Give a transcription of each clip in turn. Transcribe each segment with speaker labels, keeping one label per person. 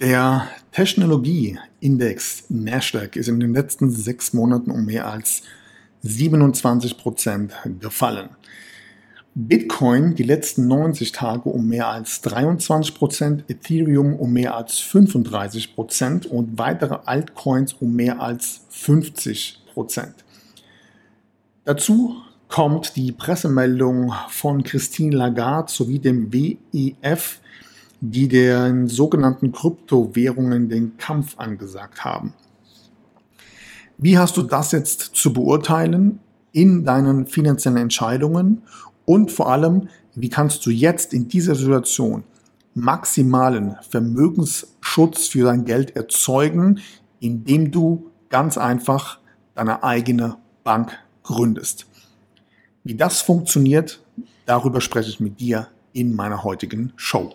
Speaker 1: Der Technologieindex Nasdaq ist in den letzten sechs Monaten um mehr als 27 Prozent gefallen. Bitcoin die letzten 90 Tage um mehr als 23 Prozent, Ethereum um mehr als 35 Prozent und weitere Altcoins um mehr als 50 Prozent. Dazu kommt die Pressemeldung von Christine Lagarde sowie dem WEF, die den sogenannten Kryptowährungen den Kampf angesagt haben. Wie hast du das jetzt zu beurteilen in deinen finanziellen Entscheidungen und vor allem, wie kannst du jetzt in dieser Situation maximalen Vermögensschutz für dein Geld erzeugen, indem du ganz einfach deine eigene Bank gründest. Wie das funktioniert, darüber spreche ich mit dir in meiner heutigen Show.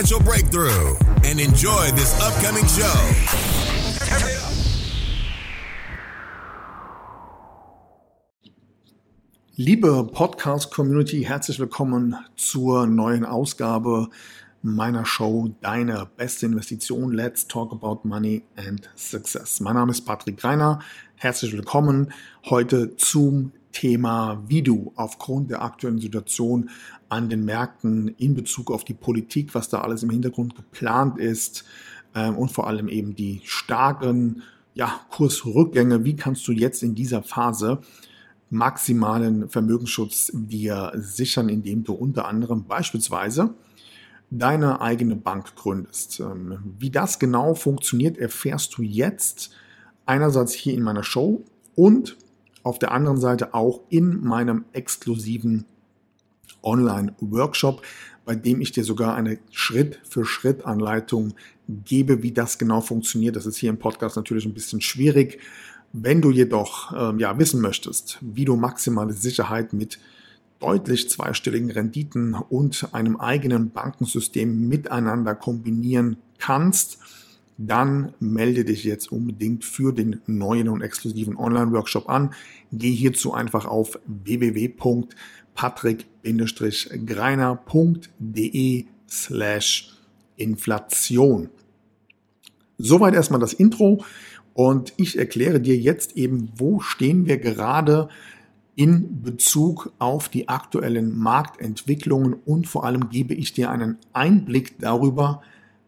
Speaker 2: financial breakthrough and enjoy this upcoming show.
Speaker 1: Liebe Podcast-Community, herzlich willkommen zur neuen Ausgabe meiner Show Deine beste Investition. Let's talk about money and success. Mein Name ist Patrick Greiner. Herzlich willkommen heute zum Thema, wie du aufgrund der aktuellen Situation an den Märkten in Bezug auf die Politik, was da alles im Hintergrund geplant ist ähm, und vor allem eben die starken ja, Kursrückgänge, wie kannst du jetzt in dieser Phase maximalen Vermögensschutz dir sichern, indem du unter anderem beispielsweise deine eigene Bank gründest. Ähm, wie das genau funktioniert, erfährst du jetzt einerseits hier in meiner Show und auf der anderen Seite auch in meinem exklusiven Online-Workshop, bei dem ich dir sogar eine Schritt-für-Schritt-Anleitung gebe, wie das genau funktioniert. Das ist hier im Podcast natürlich ein bisschen schwierig. Wenn du jedoch ähm, ja, wissen möchtest, wie du maximale Sicherheit mit deutlich zweistelligen Renditen und einem eigenen Bankensystem miteinander kombinieren kannst, dann melde dich jetzt unbedingt für den neuen und exklusiven Online-Workshop an. Geh hierzu einfach auf www.patrick-greiner.de slash Inflation. Soweit erstmal das Intro und ich erkläre dir jetzt eben, wo stehen wir gerade in Bezug auf die aktuellen Marktentwicklungen und vor allem gebe ich dir einen Einblick darüber,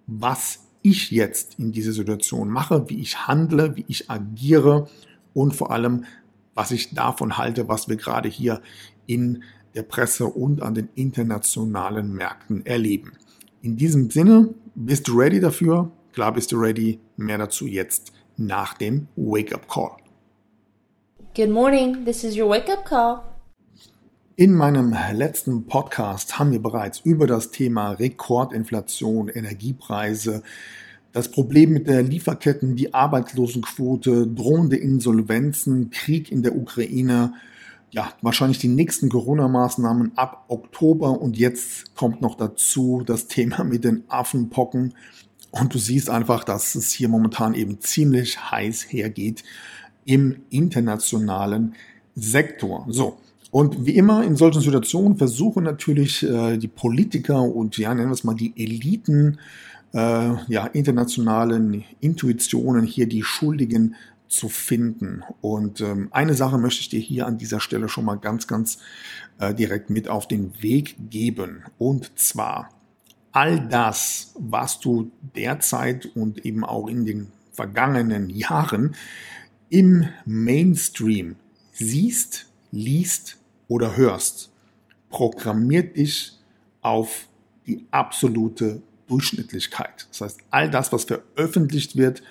Speaker 1: was ich jetzt in dieser Situation mache, wie ich handle, wie ich agiere und vor allem, was ich davon halte, was wir gerade hier in der Presse und an den internationalen Märkten erleben. In diesem Sinne, bist du ready dafür? Klar bist du ready. Mehr dazu jetzt nach dem Wake-up Call.
Speaker 3: Good morning, this is your wake-up call.
Speaker 1: In meinem letzten Podcast haben wir bereits über das Thema Rekordinflation, Energiepreise, das Problem mit der Lieferketten, die Arbeitslosenquote, drohende Insolvenzen, Krieg in der Ukraine, ja, wahrscheinlich die nächsten Corona-Maßnahmen ab Oktober und jetzt kommt noch dazu das Thema mit den Affenpocken und du siehst einfach, dass es hier momentan eben ziemlich heiß hergeht im internationalen Sektor. So. Und wie immer in solchen Situationen versuchen natürlich äh, die Politiker und ja, nennen wir es mal die Eliten, äh, ja, internationalen Intuitionen hier die Schuldigen zu finden. Und ähm, eine Sache möchte ich dir hier an dieser Stelle schon mal ganz, ganz äh, direkt mit auf den Weg geben. Und zwar all das, was du derzeit und eben auch in den vergangenen Jahren im Mainstream siehst, liest oder hörst, programmiert dich auf die absolute Durchschnittlichkeit. Das heißt, all das, was veröffentlicht wird,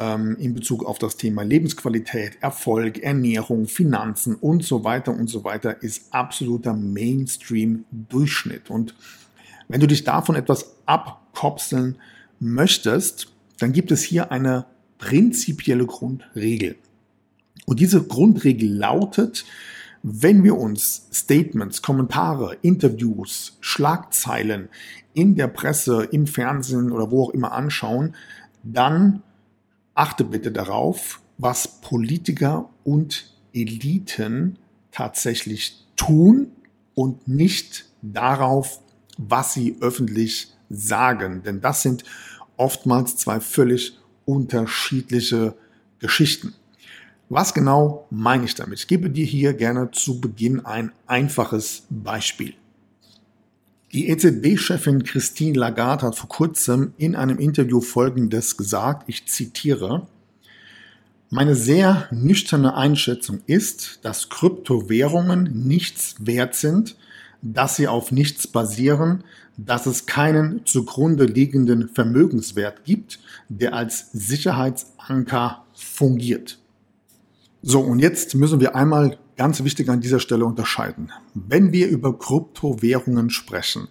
Speaker 1: ähm, in Bezug auf das Thema Lebensqualität, Erfolg, Ernährung, Finanzen und so weiter und so weiter ist absoluter Mainstream-Durchschnitt. Und wenn du dich davon etwas abkopseln möchtest, dann gibt es hier eine prinzipielle Grundregel. Und diese Grundregel lautet, wenn wir uns Statements, Kommentare, Interviews, Schlagzeilen in der Presse, im Fernsehen oder wo auch immer anschauen, dann achte bitte darauf, was Politiker und Eliten tatsächlich tun und nicht darauf, was sie öffentlich sagen. Denn das sind oftmals zwei völlig unterschiedliche Geschichten. Was genau meine ich damit? Ich gebe dir hier gerne zu Beginn ein einfaches Beispiel. Die EZB-Chefin Christine Lagarde hat vor kurzem in einem Interview Folgendes gesagt, ich zitiere, meine sehr nüchterne Einschätzung ist, dass Kryptowährungen nichts wert sind, dass sie auf nichts basieren, dass es keinen zugrunde liegenden Vermögenswert gibt, der als Sicherheitsanker fungiert. So, und jetzt müssen wir einmal ganz wichtig an dieser Stelle unterscheiden. Wenn wir über Kryptowährungen sprechen,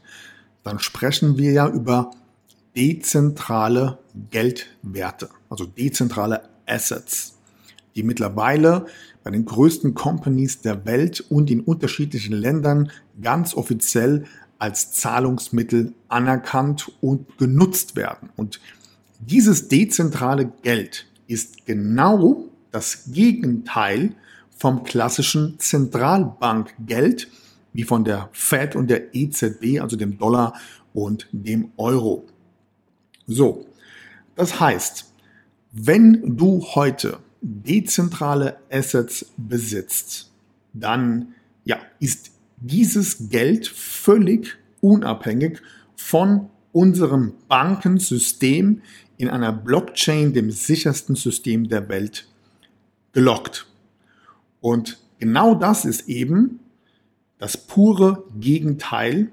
Speaker 1: dann sprechen wir ja über dezentrale Geldwerte, also dezentrale Assets, die mittlerweile bei den größten Companies der Welt und in unterschiedlichen Ländern ganz offiziell als Zahlungsmittel anerkannt und genutzt werden. Und dieses dezentrale Geld ist genau das Gegenteil vom klassischen Zentralbankgeld, wie von der Fed und der EZB, also dem Dollar und dem Euro. So, das heißt, wenn du heute dezentrale Assets besitzt, dann ja, ist dieses Geld völlig unabhängig von unserem Bankensystem in einer Blockchain, dem sichersten System der Welt, gelockt. Und genau das ist eben das pure Gegenteil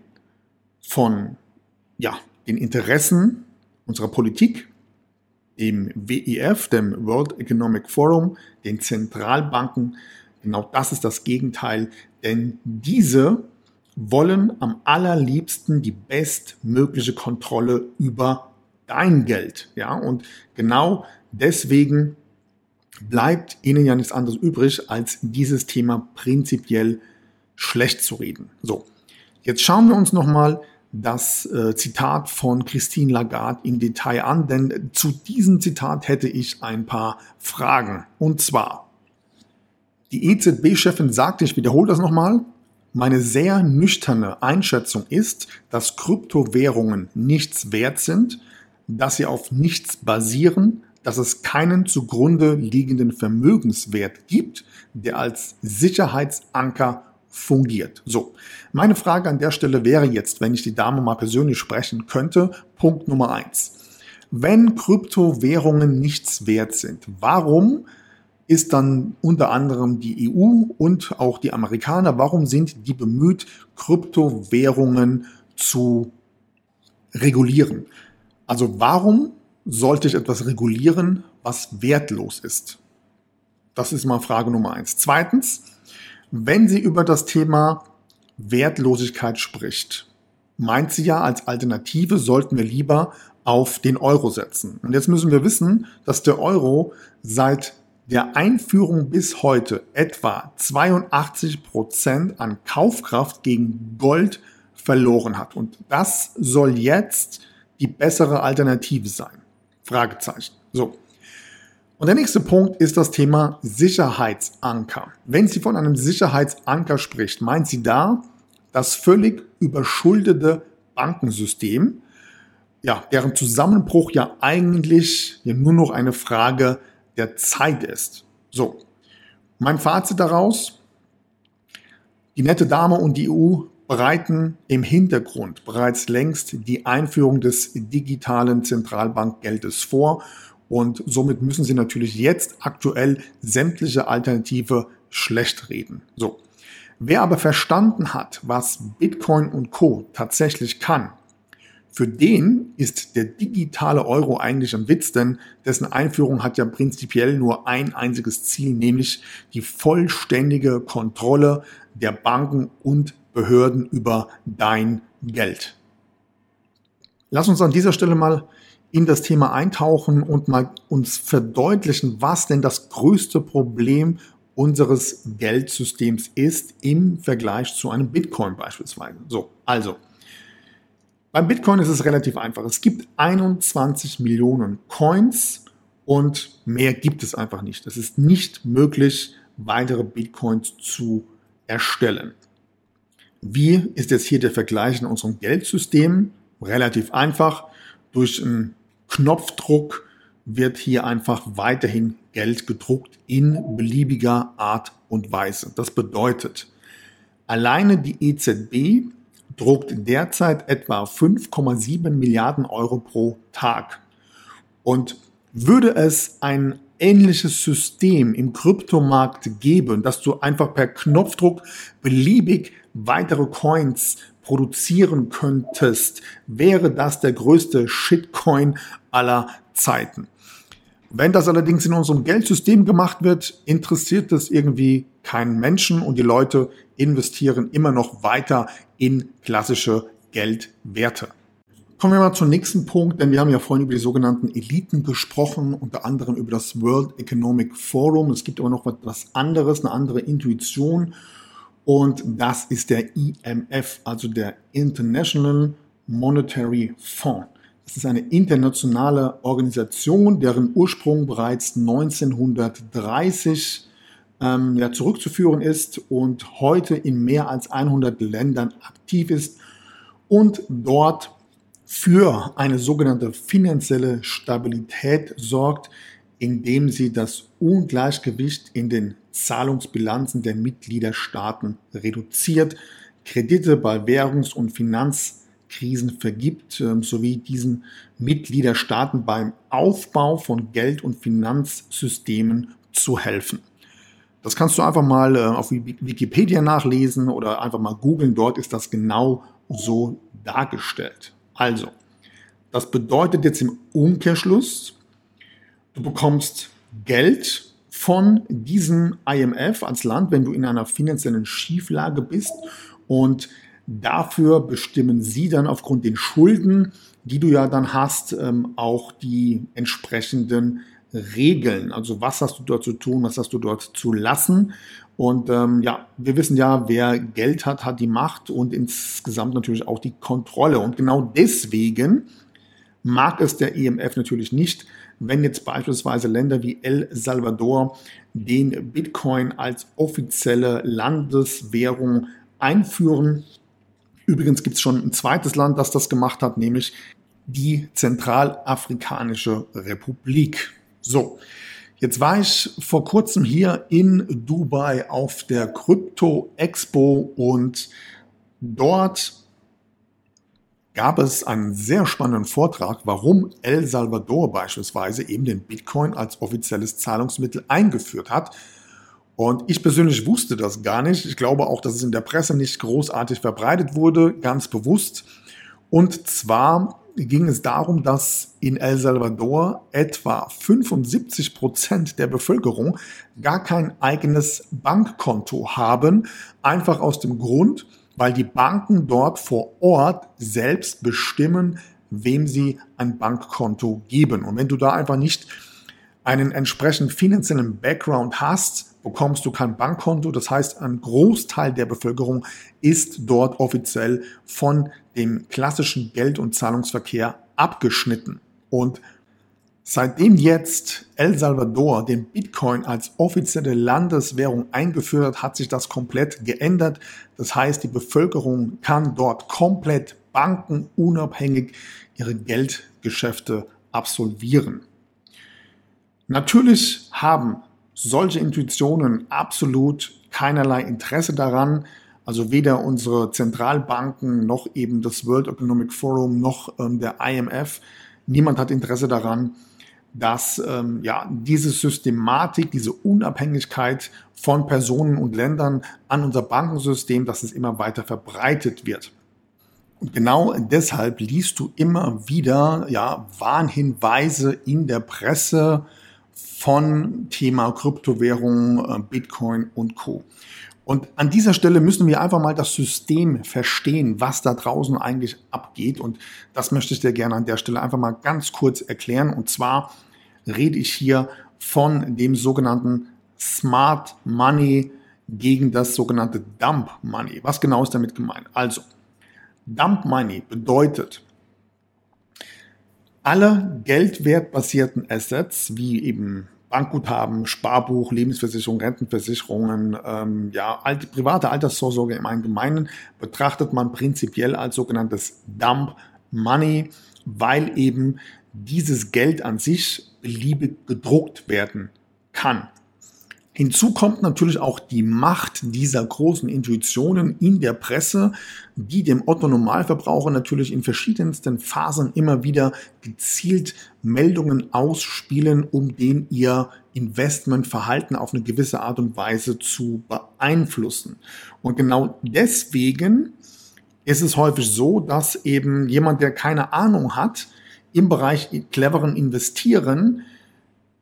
Speaker 1: von ja, den Interessen unserer Politik, dem WEF, dem World Economic Forum, den Zentralbanken. Genau das ist das Gegenteil, denn diese wollen am allerliebsten die bestmögliche Kontrolle über dein Geld. Ja, und genau deswegen bleibt ihnen ja nichts anderes übrig, als dieses Thema prinzipiell schlecht zu reden. So, jetzt schauen wir uns nochmal das äh, Zitat von Christine Lagarde im Detail an, denn zu diesem Zitat hätte ich ein paar Fragen. Und zwar, die EZB-Chefin sagte, ich wiederhole das nochmal, meine sehr nüchterne Einschätzung ist, dass Kryptowährungen nichts wert sind, dass sie auf nichts basieren, dass es keinen zugrunde liegenden Vermögenswert gibt, der als Sicherheitsanker fungiert. So, meine Frage an der Stelle wäre jetzt, wenn ich die Dame mal persönlich sprechen könnte, Punkt Nummer eins. Wenn Kryptowährungen nichts wert sind, warum ist dann unter anderem die EU und auch die Amerikaner, warum sind die bemüht, Kryptowährungen zu regulieren? Also warum sollte ich etwas regulieren, was wertlos ist? Das ist mal Frage Nummer eins. Zweitens, wenn sie über das Thema Wertlosigkeit spricht, meint sie ja, als Alternative sollten wir lieber auf den Euro setzen. Und jetzt müssen wir wissen, dass der Euro seit der Einführung bis heute etwa 82 Prozent an Kaufkraft gegen Gold verloren hat. Und das soll jetzt die bessere Alternative sein. Fragezeichen. So. Und der nächste Punkt ist das Thema Sicherheitsanker. Wenn sie von einem Sicherheitsanker spricht, meint sie da das völlig überschuldete Bankensystem, ja, deren Zusammenbruch ja eigentlich ja nur noch eine Frage der Zeit ist. So. Mein Fazit daraus, die nette Dame und die EU bereiten im Hintergrund bereits längst die Einführung des digitalen Zentralbankgeldes vor und somit müssen sie natürlich jetzt aktuell sämtliche Alternative schlecht reden. So. Wer aber verstanden hat, was Bitcoin und Co. tatsächlich kann, Für den ist der digitale Euro eigentlich ein Witz, denn dessen Einführung hat ja prinzipiell nur ein einziges Ziel, nämlich die vollständige Kontrolle der Banken und Behörden über dein Geld. Lass uns an dieser Stelle mal in das Thema eintauchen und mal uns verdeutlichen, was denn das größte Problem unseres Geldsystems ist im Vergleich zu einem Bitcoin beispielsweise. So, also. Beim Bitcoin ist es relativ einfach. Es gibt 21 Millionen Coins und mehr gibt es einfach nicht. Es ist nicht möglich, weitere Bitcoins zu erstellen. Wie ist jetzt hier der Vergleich in unserem Geldsystem? Relativ einfach. Durch einen Knopfdruck wird hier einfach weiterhin Geld gedruckt in beliebiger Art und Weise. Das bedeutet, alleine die EZB druckt derzeit etwa 5,7 Milliarden Euro pro Tag. Und würde es ein ähnliches System im Kryptomarkt geben, dass du einfach per Knopfdruck beliebig weitere Coins produzieren könntest, wäre das der größte Shitcoin aller Zeiten. Wenn das allerdings in unserem Geldsystem gemacht wird, interessiert das irgendwie keinen Menschen und die Leute investieren immer noch weiter in klassische Geldwerte. Kommen wir mal zum nächsten Punkt, denn wir haben ja vorhin über die sogenannten Eliten gesprochen, unter anderem über das World Economic Forum. Es gibt aber noch etwas anderes, eine andere Intuition und das ist der IMF, also der International Monetary Fund. Es ist eine internationale Organisation, deren Ursprung bereits 1930 ähm, ja, zurückzuführen ist und heute in mehr als 100 Ländern aktiv ist und dort für eine sogenannte finanzielle Stabilität sorgt, indem sie das Ungleichgewicht in den Zahlungsbilanzen der Mitgliederstaaten reduziert, Kredite bei Währungs- und Finanz Krisen vergibt, ähm, sowie diesen Mitgliederstaaten beim Aufbau von Geld- und Finanzsystemen zu helfen. Das kannst du einfach mal äh, auf Wikipedia nachlesen oder einfach mal googeln. Dort ist das genau so dargestellt. Also, das bedeutet jetzt im Umkehrschluss, du bekommst Geld von diesem IMF als Land, wenn du in einer finanziellen Schieflage bist und Dafür bestimmen sie dann aufgrund den Schulden, die du ja dann hast, ähm, auch die entsprechenden Regeln. Also was hast du dort zu tun, was hast du dort zu lassen. Und ähm, ja, wir wissen ja, wer Geld hat, hat die Macht und insgesamt natürlich auch die Kontrolle. Und genau deswegen mag es der EMF natürlich nicht, wenn jetzt beispielsweise Länder wie El Salvador den Bitcoin als offizielle Landeswährung einführen Übrigens gibt es schon ein zweites Land, das das gemacht hat, nämlich die Zentralafrikanische Republik. So, jetzt war ich vor kurzem hier in Dubai auf der Krypto Expo und dort gab es einen sehr spannenden Vortrag, warum El Salvador beispielsweise eben den Bitcoin als offizielles Zahlungsmittel eingeführt hat. Und ich persönlich wusste das gar nicht. Ich glaube auch, dass es in der Presse nicht großartig verbreitet wurde, ganz bewusst. Und zwar ging es darum, dass in El Salvador etwa 75 Prozent der Bevölkerung gar kein eigenes Bankkonto haben. Einfach aus dem Grund, weil die Banken dort vor Ort selbst bestimmen, wem sie ein Bankkonto geben. Und wenn du da einfach nicht einen entsprechend finanziellen Background hast, bekommst du kein Bankkonto. Das heißt, ein Großteil der Bevölkerung ist dort offiziell von dem klassischen Geld- und Zahlungsverkehr abgeschnitten. Und seitdem jetzt El Salvador den Bitcoin als offizielle Landeswährung eingeführt hat, hat sich das komplett geändert. Das heißt, die Bevölkerung kann dort komplett bankenunabhängig ihre Geldgeschäfte absolvieren. Natürlich haben solche Intuitionen absolut keinerlei Interesse daran. Also weder unsere Zentralbanken noch eben das World Economic Forum noch ähm, der IMF. Niemand hat Interesse daran, dass ähm, ja, diese Systematik, diese Unabhängigkeit von Personen und Ländern an unser Bankensystem, dass es immer weiter verbreitet wird. Und genau deshalb liest du immer wieder ja, Warnhinweise in der Presse von Thema Kryptowährung, äh, Bitcoin und Co. Und an dieser Stelle müssen wir einfach mal das System verstehen, was da draußen eigentlich abgeht. Und das möchte ich dir gerne an der Stelle einfach mal ganz kurz erklären. Und zwar rede ich hier von dem sogenannten Smart Money gegen das sogenannte Dump Money. Was genau ist damit gemeint? Also, Dump Money bedeutet, alle geldwertbasierten Assets, wie eben Bankguthaben, Sparbuch, Lebensversicherung, Rentenversicherungen, ähm, ja, alte, private Altersvorsorge im Allgemeinen betrachtet man prinzipiell als sogenanntes Dump Money, weil eben dieses Geld an sich beliebig gedruckt werden kann. Hinzu kommt natürlich auch die Macht dieser großen Intuitionen in der Presse, die dem Otto Normalverbraucher natürlich in verschiedensten Phasen immer wieder gezielt Meldungen ausspielen, um den ihr Investmentverhalten auf eine gewisse Art und Weise zu beeinflussen. Und genau deswegen ist es häufig so, dass eben jemand, der keine Ahnung hat, im Bereich cleveren Investieren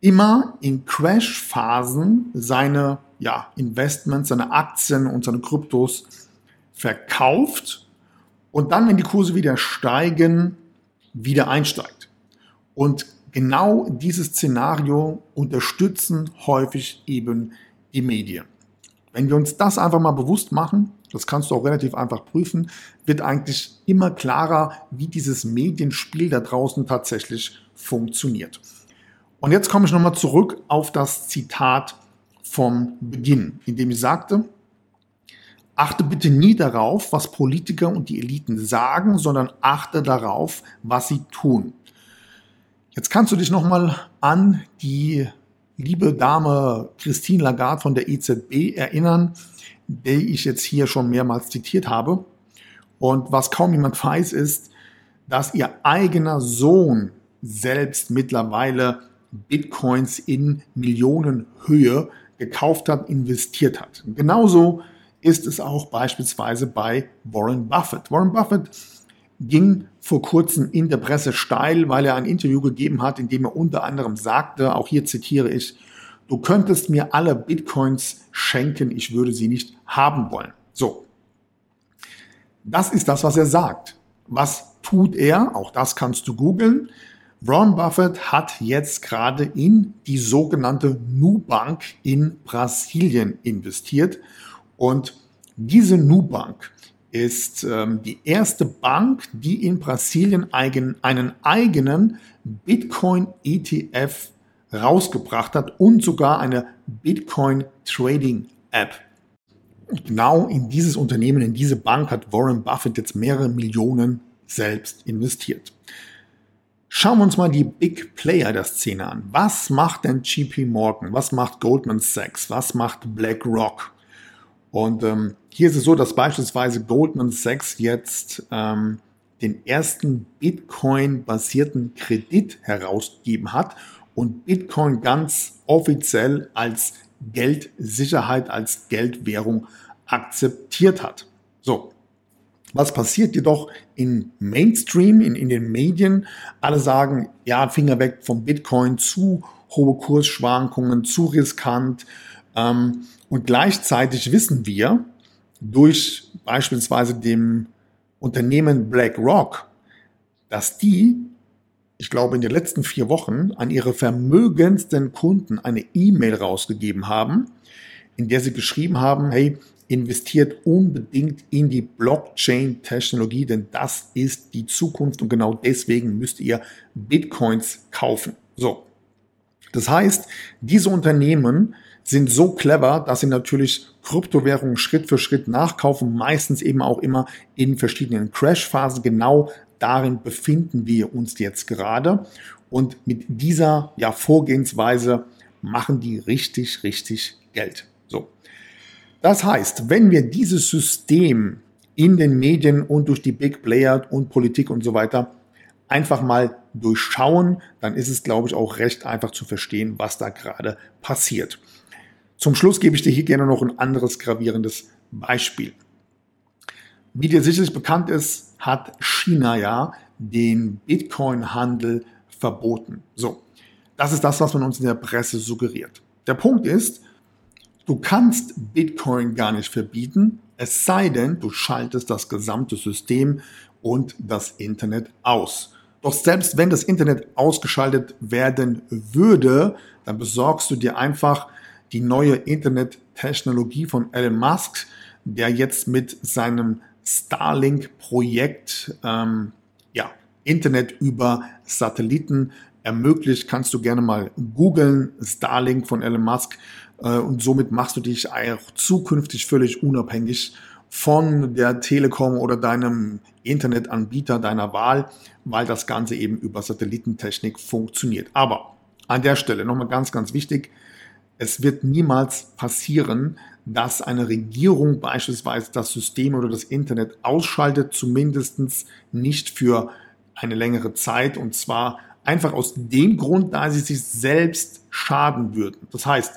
Speaker 1: immer in Crash-Phasen seine ja, Investments, seine Aktien und seine Kryptos verkauft und dann, wenn die Kurse wieder steigen, wieder einsteigt. Und genau dieses Szenario unterstützen häufig eben die Medien. Wenn wir uns das einfach mal bewusst machen, das kannst du auch relativ einfach prüfen, wird eigentlich immer klarer, wie dieses Medienspiel da draußen tatsächlich funktioniert. Und jetzt komme ich nochmal zurück auf das Zitat vom Beginn, in dem ich sagte, achte bitte nie darauf, was Politiker und die Eliten sagen, sondern achte darauf, was sie tun. Jetzt kannst du dich nochmal an die liebe Dame Christine Lagarde von der EZB erinnern, die ich jetzt hier schon mehrmals zitiert habe. Und was kaum jemand weiß, ist, dass ihr eigener Sohn selbst mittlerweile Bitcoins in Millionenhöhe gekauft hat, investiert hat. Genauso ist es auch beispielsweise bei Warren Buffett. Warren Buffett ging vor kurzem in der Presse steil, weil er ein Interview gegeben hat, in dem er unter anderem sagte, auch hier zitiere ich, du könntest mir alle Bitcoins schenken, ich würde sie nicht haben wollen. So. Das ist das, was er sagt. Was tut er? Auch das kannst du googeln. Warren Buffett hat jetzt gerade in die sogenannte Nubank in Brasilien investiert. Und diese Nubank ist ähm, die erste Bank, die in Brasilien eigen, einen eigenen Bitcoin-ETF rausgebracht hat und sogar eine Bitcoin-Trading-App. Genau in dieses Unternehmen, in diese Bank hat Warren Buffett jetzt mehrere Millionen selbst investiert. Schauen wir uns mal die Big Player der Szene an. Was macht denn GP Morgan? Was macht Goldman Sachs? Was macht BlackRock? Und ähm, hier ist es so, dass beispielsweise Goldman Sachs jetzt ähm, den ersten Bitcoin-basierten Kredit herausgegeben hat und Bitcoin ganz offiziell als Geldsicherheit, als Geldwährung akzeptiert hat. So, was passiert jedoch in Mainstream, in, in den Medien? Alle sagen, ja, Finger weg vom Bitcoin, zu hohe Kursschwankungen, zu riskant. Ähm, und gleichzeitig wissen wir durch beispielsweise dem Unternehmen BlackRock, dass die, ich glaube, in den letzten vier Wochen an ihre vermögendsten Kunden eine E-Mail rausgegeben haben, in der sie geschrieben haben, hey, investiert unbedingt in die Blockchain-Technologie, denn das ist die Zukunft und genau deswegen müsst ihr Bitcoins kaufen. So. Das heißt, diese Unternehmen sind so clever, dass sie natürlich Kryptowährungen Schritt für Schritt nachkaufen, meistens eben auch immer in verschiedenen Crash-Phasen. Genau darin befinden wir uns jetzt gerade. Und mit dieser ja, Vorgehensweise machen die richtig, richtig Geld. So. Das heißt, wenn wir dieses System in den Medien und durch die Big Player und Politik und so weiter einfach mal durchschauen, dann ist es, glaube ich, auch recht einfach zu verstehen, was da gerade passiert. Zum Schluss gebe ich dir hier gerne noch ein anderes gravierendes Beispiel. Wie dir sicherlich bekannt ist, hat China ja den Bitcoin-Handel verboten. So, das ist das, was man uns in der Presse suggeriert. Der Punkt ist, du kannst Bitcoin gar nicht verbieten, es sei denn, du schaltest das gesamte System und das Internet aus. Doch selbst wenn das Internet ausgeschaltet werden würde, dann besorgst du dir einfach die neue Internettechnologie von Elon Musk, der jetzt mit seinem Starlink-Projekt ähm, ja, Internet über Satelliten ermöglicht. Kannst du gerne mal googeln, Starlink von Elon Musk. Äh, und somit machst du dich auch zukünftig völlig unabhängig von der Telekom oder deinem Internetanbieter deiner Wahl, weil das Ganze eben über Satellitentechnik funktioniert. Aber an der Stelle nochmal ganz, ganz wichtig, es wird niemals passieren, dass eine Regierung beispielsweise das System oder das Internet ausschaltet, zumindest nicht für eine längere Zeit und zwar einfach aus dem Grund, da sie sich selbst schaden würden. Das heißt,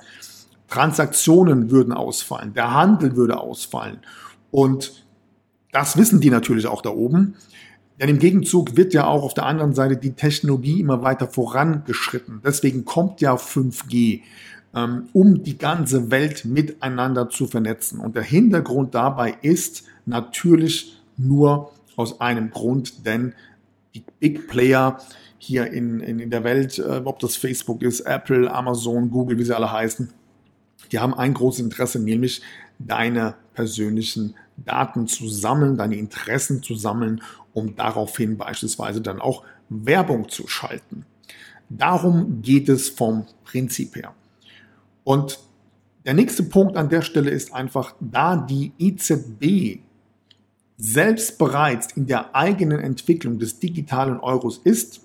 Speaker 1: Transaktionen würden ausfallen, der Handel würde ausfallen und das wissen die natürlich auch da oben. Denn im Gegenzug wird ja auch auf der anderen Seite die Technologie immer weiter vorangeschritten. Deswegen kommt ja 5G, ähm, um die ganze Welt miteinander zu vernetzen. Und der Hintergrund dabei ist natürlich nur aus einem Grund, denn die Big Player hier in, in, in der Welt, äh, ob das Facebook ist, Apple, Amazon, Google, wie sie alle heißen, die haben ein großes Interesse, nämlich deine persönlichen Daten zu sammeln, deine Interessen zu sammeln, um daraufhin beispielsweise dann auch Werbung zu schalten. Darum geht es vom Prinzip her. Und der nächste Punkt an der Stelle ist einfach, da die EZB selbst bereits in der eigenen Entwicklung des digitalen Euros ist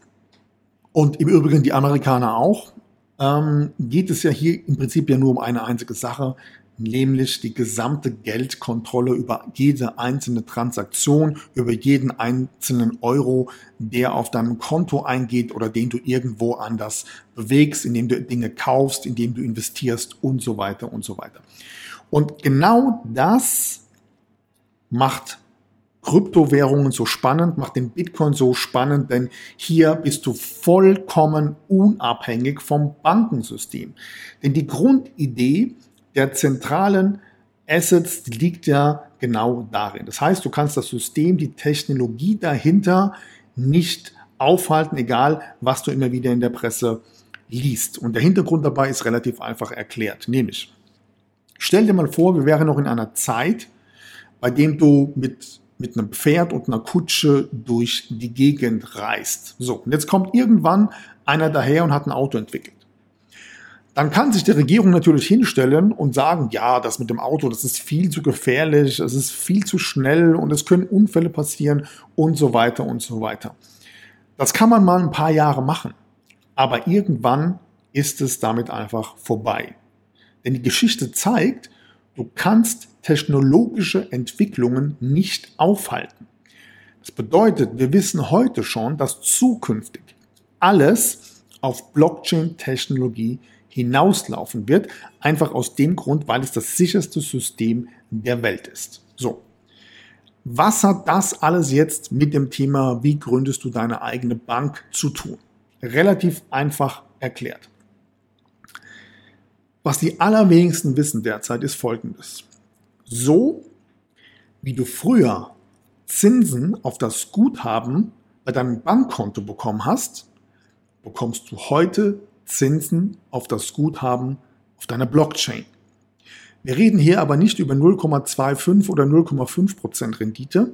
Speaker 1: und im Übrigen die Amerikaner auch, ähm, geht es ja hier im Prinzip ja nur um eine einzige Sache, nämlich die gesamte Geldkontrolle über jede einzelne Transaktion, über jeden einzelnen Euro, der auf deinem Konto eingeht oder den du irgendwo anders bewegst, indem du Dinge kaufst, indem du investierst und so weiter und so weiter. Und genau das macht Kryptowährungen so spannend, macht den Bitcoin so spannend, denn hier bist du vollkommen unabhängig vom Bankensystem. Denn die Grundidee der zentralen Assets liegt ja genau darin. Das heißt, du kannst das System, die Technologie dahinter nicht aufhalten, egal was du immer wieder in der Presse liest. Und der Hintergrund dabei ist relativ einfach erklärt, nämlich stell dir mal vor, wir wären noch in einer Zeit, bei dem du mit mit einem Pferd und einer Kutsche durch die Gegend reist. So, und jetzt kommt irgendwann einer daher und hat ein Auto entwickelt. Dann kann sich die Regierung natürlich hinstellen und sagen, ja, das mit dem Auto, das ist viel zu gefährlich, es ist viel zu schnell und es können Unfälle passieren und so weiter und so weiter. Das kann man mal ein paar Jahre machen, aber irgendwann ist es damit einfach vorbei. Denn die Geschichte zeigt, du kannst technologische Entwicklungen nicht aufhalten. Das bedeutet, wir wissen heute schon, dass zukünftig alles auf Blockchain-Technologie hinauslaufen wird, einfach aus dem Grund, weil es das sicherste System der Welt ist. So. Was hat das alles jetzt mit dem Thema, wie gründest du deine eigene Bank zu tun? Relativ einfach erklärt. Was die allerwenigsten wissen derzeit ist Folgendes. So wie du früher Zinsen auf das Guthaben bei deinem Bankkonto bekommen hast, bekommst du heute Zinsen auf das Guthaben auf deiner Blockchain. Wir reden hier aber nicht über 0,25 oder 0,5 Prozent Rendite,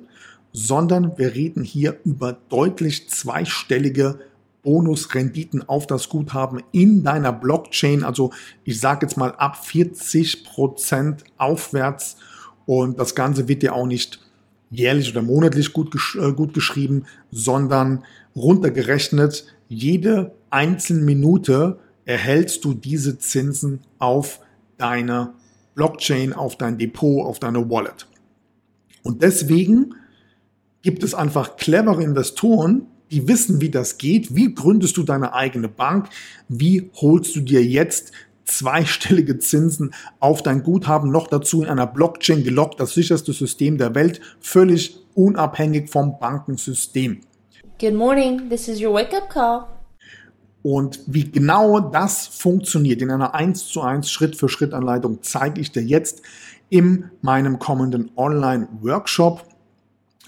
Speaker 1: sondern wir reden hier über deutlich zweistellige Bonusrenditen auf das Guthaben in deiner Blockchain. Also ich sage jetzt mal ab 40 Prozent aufwärts und das Ganze wird dir auch nicht jährlich oder monatlich gut, äh, gut geschrieben, sondern runtergerechnet, jede einzelne Minute erhältst du diese Zinsen auf deine Blockchain, auf dein Depot, auf deine Wallet. Und deswegen gibt es einfach clevere Investoren, die wissen, wie das geht. Wie gründest du deine eigene Bank? Wie holst du dir jetzt zweistellige Zinsen auf dein Guthaben, noch dazu in einer Blockchain gelockt, das sicherste System der Welt, völlig unabhängig vom Bankensystem.
Speaker 3: Good morning, this is your wake up call.
Speaker 1: Und wie genau das funktioniert in einer 1 zu 1 Schritt für Schritt Anleitung zeige ich dir jetzt in meinem kommenden Online-Workshop.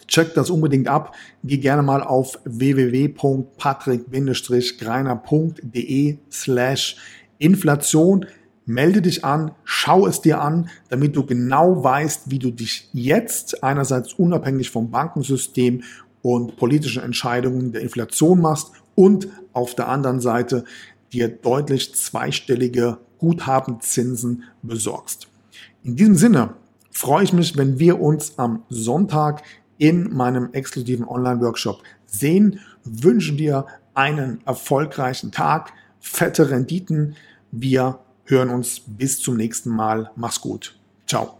Speaker 1: Check das unbedingt ab. Geh gerne mal auf www.patrick-greiner.de slash Inflation. Melde dich an, schau es dir an, damit du genau weißt, wie du dich jetzt einerseits unabhängig vom Bankensystem und politischen Entscheidungen der Inflation machst und auf der anderen Seite dir deutlich zweistellige Guthabenzinsen besorgst. In diesem Sinne freue ich mich, wenn wir uns am Sonntag in meinem exklusiven Online-Workshop sehen. Wünschen dir einen erfolgreichen Tag, fette Renditen. Wir hören uns bis zum nächsten Mal. Mach's gut. Ciao.